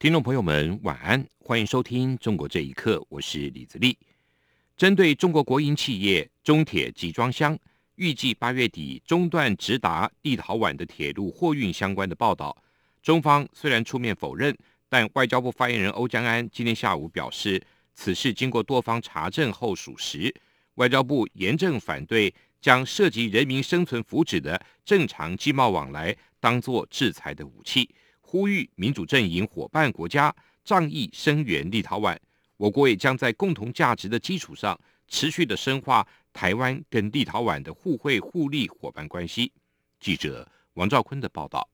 听众朋友们，晚安，欢迎收听《中国这一刻》，我是李自立。针对中国国营企业中铁集装箱预计八月底中断直达立陶宛的铁路货运相关的报道，中方虽然出面否认，但外交部发言人欧江安今天下午表示，此事经过多方查证后属实。外交部严正反对将涉及人民生存福祉的正常经贸往来当作制裁的武器。呼吁民主阵营伙伴国家仗义声援立陶宛，我国也将在共同价值的基础上，持续的深化台湾跟立陶宛的互惠互利伙伴关系。记者王兆坤的报道。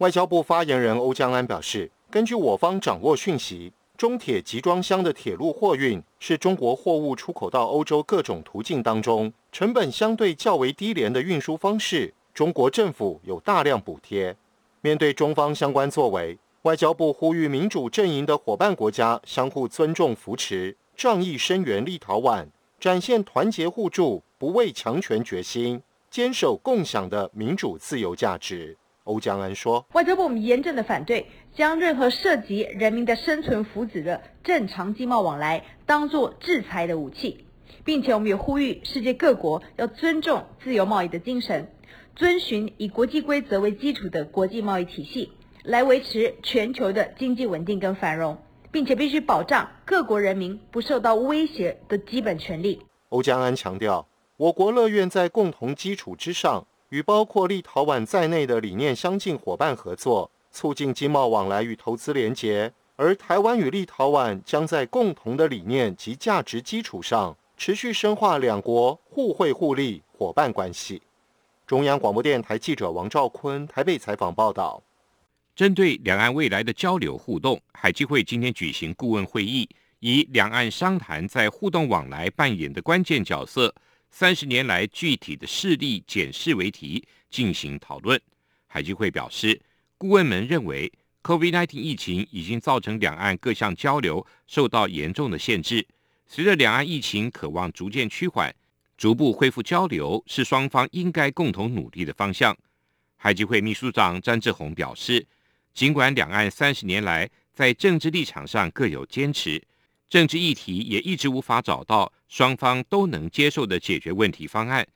外交部发言人欧江安表示，根据我方掌握讯息，中铁集装箱的铁路货运是中国货物出口到欧洲各种途径当中成本相对较为低廉的运输方式，中国政府有大量补贴。面对中方相关作为，外交部呼吁民主阵营的伙伴国家相互尊重、扶持，仗义声援立陶宛，展现团结互助、不畏强权决心，坚守共享的民主自由价值。欧江安说：“外交部我们严正的反对，将任何涉及人民的生存福祉的正常经贸往来当作制裁的武器，并且我们也呼吁世界各国要尊重自由贸易的精神。”遵循以国际规则为基础的国际贸易体系，来维持全球的经济稳定跟繁荣，并且必须保障各国人民不受到威胁的基本权利。欧江安强调，我国乐愿在共同基础之上，与包括立陶宛在内的理念相近伙伴合作，促进经贸往来与投资联结。而台湾与立陶宛将在共同的理念及价值基础上，持续深化两国互惠互利伙伴关系。中央广播电台记者王兆坤台北采访报道：针对两岸未来的交流互动，海基会今天举行顾问会议，以两岸商谈在互动往来扮演的关键角色、三十年来具体的事例检视为题进行讨论。海基会表示，顾问们认为，COVID-19 疫情已经造成两岸各项交流受到严重的限制，随着两岸疫情渴望逐渐趋缓。逐步恢复交流是双方应该共同努力的方向。海基会秘书长詹志宏表示，尽管两岸三十年来在政治立场上各有坚持，政治议题也一直无法找到双方都能接受的解决问题方案。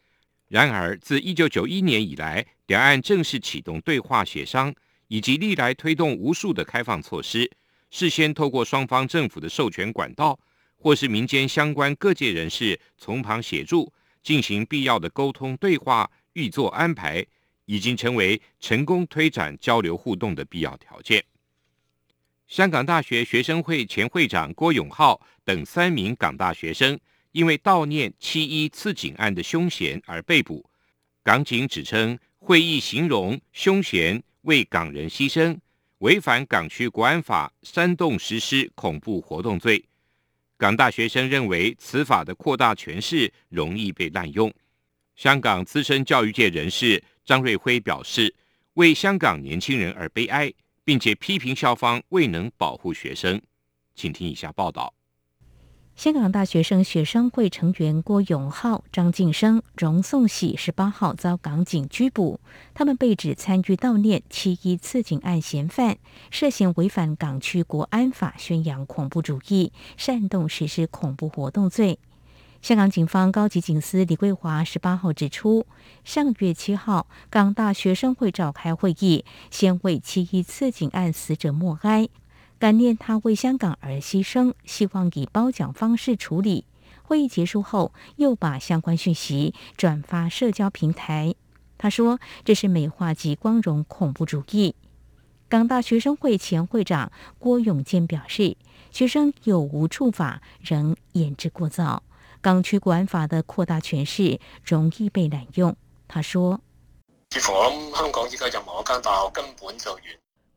然而，自一九九一年以来，两岸正式启动对话协商，以及历来推动无数的开放措施，事先透过双方政府的授权管道。或是民间相关各界人士从旁协助，进行必要的沟通对话、预作安排，已经成为成功推展交流互动的必要条件。香港大学学生会前会长郭永浩等三名港大学生，因为悼念七一刺警案的凶嫌而被捕。港警指称会议形容凶嫌为港人牺牲，违反港区国安法，煽动实施恐怖活动罪。港大学生认为此法的扩大诠释容易被滥用。香港资深教育界人士张瑞辉表示，为香港年轻人而悲哀，并且批评校方未能保护学生。请听以下报道。香港大学生学生会成员郭永浩、张晋生、荣颂喜十八号遭港警拘捕，他们被指参与悼念七一刺警案嫌犯，涉嫌违反港区国安法，宣扬恐怖主义、煽动实施恐怖活动罪。香港警方高级警司李桂华十八号指出，上月七号，港大学生会召开会议，先为七一刺警案死者默哀。感念他为香港而牺牲，希望以褒奖方式处理。会议结束后，又把相关讯息转发社交平台。他说：“这是美化及光荣恐怖主义。”港大学生会前会长郭永健表示：“学生有无处法，仍言之过早。港区国安法的扩大诠释，容易被滥用。”他说：“似乎我諗香港依家任何一間大學根本就完。”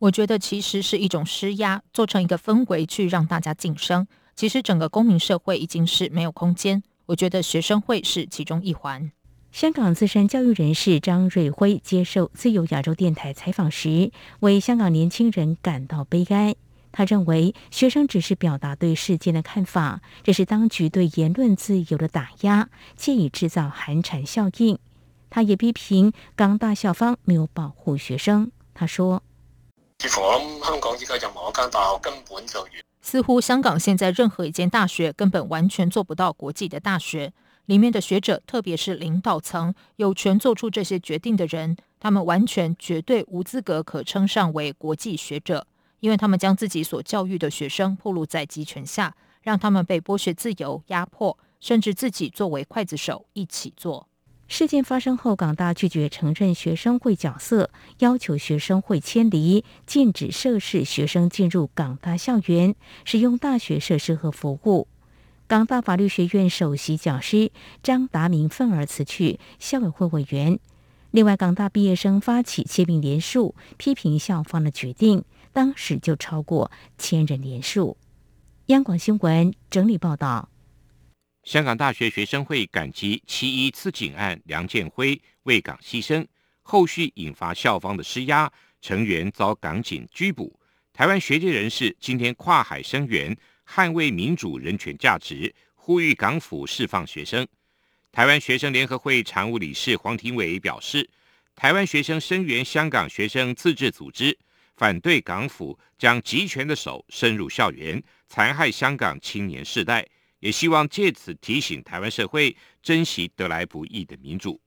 我觉得其实是一种施压，做成一个氛围去让大家晋升。其实整个公民社会已经是没有空间。我觉得学生会是其中一环。香港资深教育人士张瑞辉接受自由亚洲电台采访时，为香港年轻人感到悲哀。他认为，学生只是表达对事件的看法，这是当局对言论自由的打压，借以制造寒蝉效应。他也批评港大校方没有保护学生。他说：“似乎香港依家任何一間大學根本就似乎香港现在任何一间大学根本完全做不到国际的大学。里面的学者，特别是领导层，有权做出这些决定的人，他们完全绝对无资格可称上为国际学者。”因为他们将自己所教育的学生暴露在集权下，让他们被剥削自由、压迫，甚至自己作为刽子手一起做。事件发生后，港大拒绝承认学生会角色，要求学生会迁离，禁止涉事学生进入港大校园使用大学设施和服务。港大法律学院首席讲师张达明愤而辞去校委会委员。另外，港大毕业生发起签名联署，批评校方的决定。当时就超过千人联署。央广新闻整理报道：香港大学学生会感激七一刺警案梁建辉为港牺牲，后续引发校方的施压，成员遭港警拘捕。台湾学界人士今天跨海声援，捍卫民主人权价值，呼吁港府释放学生。台湾学生联合会常务理事黄庭伟表示，台湾学生声援香港学生自治组织。反对港府将集权的手伸入校园，残害香港青年世代，也希望借此提醒台湾社会珍惜得来不易的民主。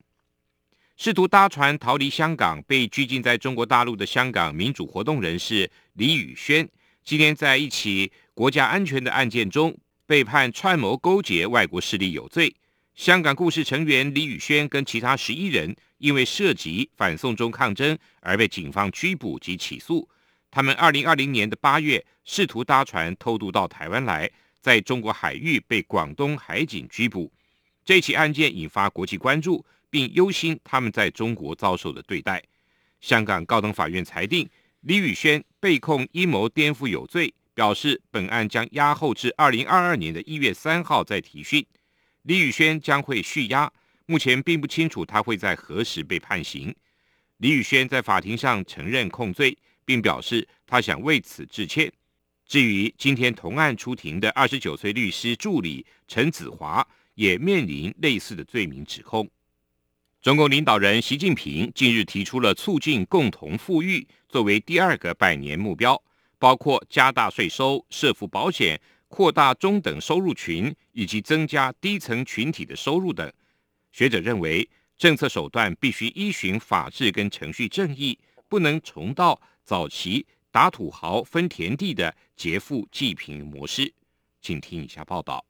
试图搭船逃离香港、被拘禁在中国大陆的香港民主活动人士李宇轩，今天在一起国家安全的案件中被判串谋勾结外国势力有罪。香港故事成员李宇轩跟其他十一人。因为涉及反送中抗争而被警方拘捕及起诉。他们二零二零年的八月试图搭船偷渡到台湾来，在中国海域被广东海警拘捕。这起案件引发国际关注，并忧心他们在中国遭受的对待。香港高等法院裁定李宇轩被控阴谋颠覆有罪，表示本案将押后至二零二二年的一月三号再提讯。李宇轩将会续押。目前并不清楚他会在何时被判刑。李宇轩在法庭上承认控罪，并表示他想为此致歉。至于今天同案出庭的二十九岁律师助理陈子华，也面临类似的罪名指控。中共领导人习近平近日提出了促进共同富裕作为第二个百年目标，包括加大税收、社福保险、扩大中等收入群以及增加低层群体的收入等。学者认为，政策手段必须依循法治跟程序正义，不能重蹈早期打土豪分田地的劫富济贫模式。请听以下报道：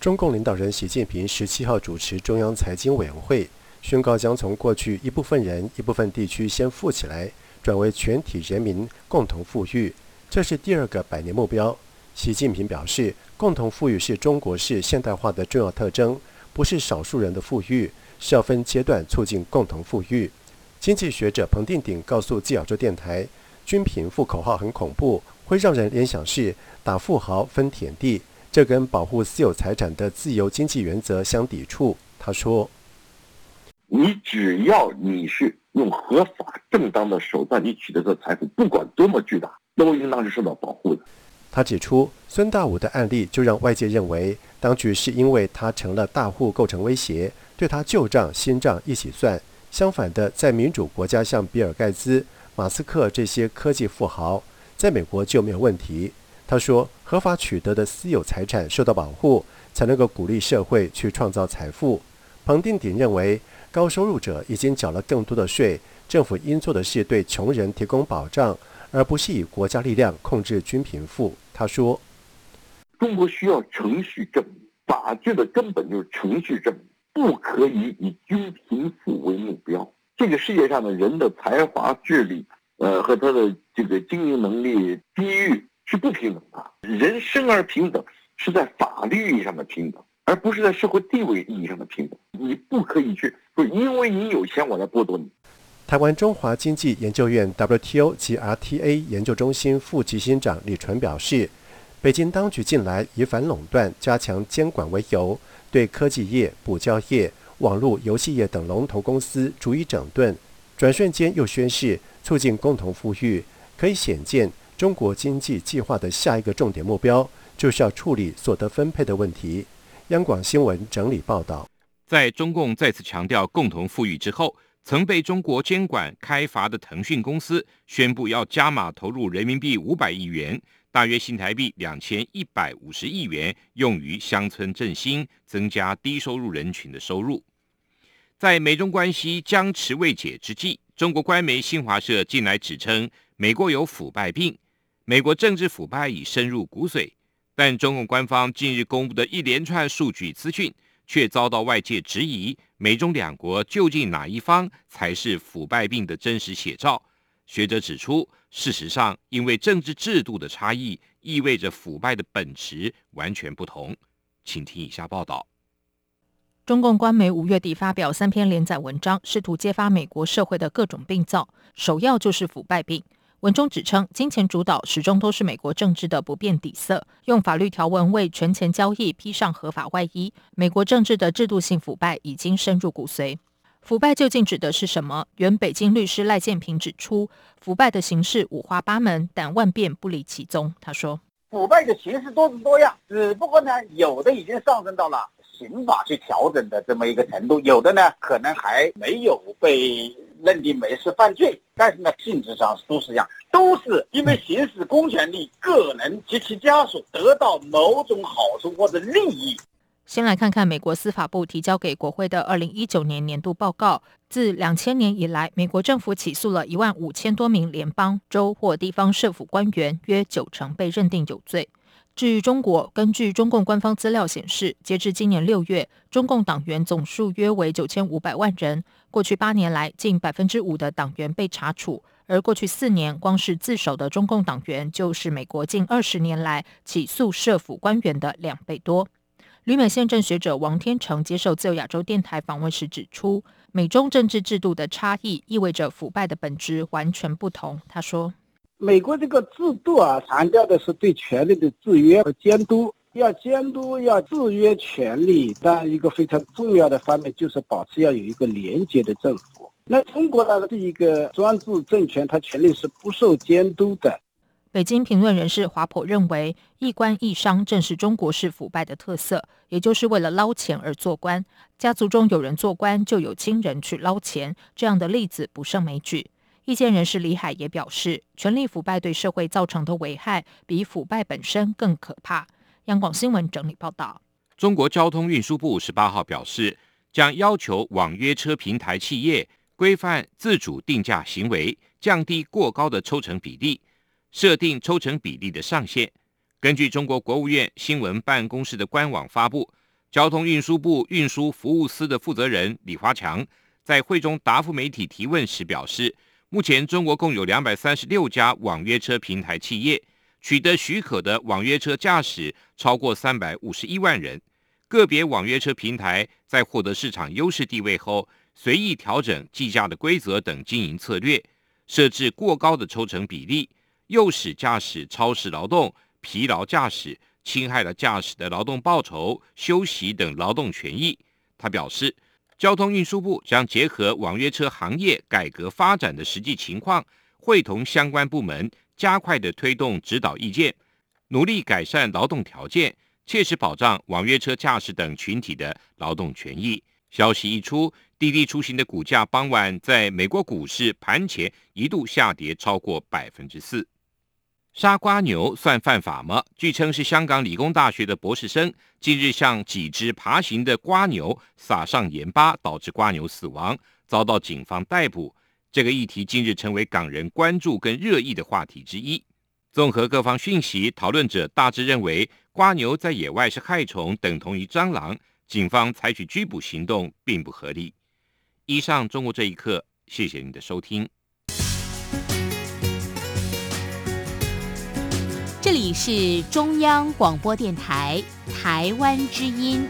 中共领导人习近平十七号主持中央财经委员会，宣告将从过去一部分人、一部分地区先富起来，转为全体人民共同富裕，这是第二个百年目标。习近平表示，共同富裕是中国式现代化的重要特征。不是少数人的富裕，是要分阶段促进共同富裕。经济学者彭定鼎告诉自由洲电台：“均贫富口号很恐怖，会让人联想是打富豪分田地，这跟保护私有财产的自由经济原则相抵触。”他说：“你只要你是用合法正当的手段你取得的财富，不管多么巨大，都应当是受到保护的。”他指出，孙大武的案例就让外界认为，当局是因为他成了大户构成威胁，对他旧账新账一起算。相反的，在民主国家，像比尔盖茨、马斯克这些科技富豪，在美国就没有问题。他说，合法取得的私有财产受到保护，才能够鼓励社会去创造财富。彭定鼎认为，高收入者已经缴了更多的税，政府应做的是对穷人提供保障，而不是以国家力量控制均贫富。他说：“中国需要程序正义，法治的根本就是程序正义，不可以以均贫富为目标。这个世界上的人的才华、智力，呃，和他的这个经营能力、机遇是不平等的。人生而平等，是在法律意义上的平等，而不是在社会地位意义上的平等。你不可以去，说因为你有钱，我来剥夺你。”台湾中华经济研究院 WTO 及 RTA 研究中心副执行长李纯表示，北京当局近来以反垄断、加强监管为由，对科技业、补教业、网络游戏业等龙头公司逐一整顿，转瞬间又宣示促进共同富裕，可以显见中国经济计划的下一个重点目标就是要处理所得分配的问题。央广新闻整理报道，在中共再次强调共同富裕之后。曾被中国监管开罚的腾讯公司宣布要加码投入人民币五百亿元，大约新台币两千一百五十亿元，用于乡村振兴，增加低收入人群的收入。在美中关系僵持未解之际，中国官媒新华社近来指称美国有腐败病，美国政治腐败已深入骨髓。但中共官方近日公布的一连串数据资讯。却遭到外界质疑，美中两国究竟哪一方才是腐败病的真实写照？学者指出，事实上，因为政治制度的差异，意味着腐败的本质完全不同。请听以下报道：中共官媒五月底发表三篇连载文章，试图揭发美国社会的各种病灶，首要就是腐败病。文中指称，金钱主导始终都是美国政治的不变底色，用法律条文为权钱交易披上合法外衣。美国政治的制度性腐败已经深入骨髓。腐败究竟指的是什么？原北京律师赖建平指出，腐败的形式五花八门，但万变不离其宗。他说，腐败的形式多种多样，只不过呢，有的已经上升到了刑法去调整的这么一个程度，有的呢，可能还没有被。认定为是犯罪，但是呢，性质上都是一样，都是因为行使公权力，个人及其家属得到某种好处或者利益。先来看看美国司法部提交给国会的二零一九年年度报告。自两千年以来，美国政府起诉了一万五千多名联邦、州或地方政府官员，约九成被认定有罪。至于中国，根据中共官方资料显示，截至今年六月，中共党员总数约为九千五百万人。过去八年来，近百分之五的党员被查处，而过去四年，光是自首的中共党员就是美国近二十年来起诉涉腐官员的两倍多。旅美宪政学者王天成接受自由亚洲电台访问时指出，美中政治制度的差异意味着腐败的本质完全不同。他说。美国这个制度啊，强调的是对权力的制约和监督，要监督，要制约权力。但一个非常重要的方面就是保持要有一个廉洁的政府。那中国呢是一个专制政权，它权力是不受监督的。北京评论人士华普认为，一官一商正是中国式腐败的特色，也就是为了捞钱而做官。家族中有人做官，就有亲人去捞钱，这样的例子不胜枚举。意见人士李海也表示，权力腐败对社会造成的危害比腐败本身更可怕。央广新闻整理报道：中国交通运输部十八号表示，将要求网约车平台企业规范自主定价行为，降低过高的抽成比例，设定抽成比例的上限。根据中国国务院新闻办公室的官网发布，交通运输部运输服务司的负责人李华强在会中答复媒体提问时表示。目前，中国共有两百三十六家网约车平台企业取得许可的网约车驾驶超过三百五十一万人。个别网约车平台在获得市场优势地位后，随意调整计价的规则等经营策略，设置过高的抽成比例，诱使驾驶超时劳动、疲劳驾驶，侵害了驾驶的劳动报酬、休息等劳动权益。他表示。交通运输部将结合网约车行业改革发展的实际情况，会同相关部门加快的推动指导意见，努力改善劳动条件，切实保障网约车驾驶等群体的劳动权益。消息一出，滴滴出行的股价傍晚在美国股市盘前一度下跌超过百分之四。杀瓜牛算犯法吗？据称是香港理工大学的博士生，近日向几只爬行的瓜牛撒上盐巴，导致瓜牛死亡，遭到警方逮捕。这个议题近日成为港人关注跟热议的话题之一。综合各方讯息，讨论者大致认为，瓜牛在野外是害虫，等同于蟑螂，警方采取拘捕行动并不合理。以上，中国这一刻，谢谢您的收听。你是中央广播电台台湾之音。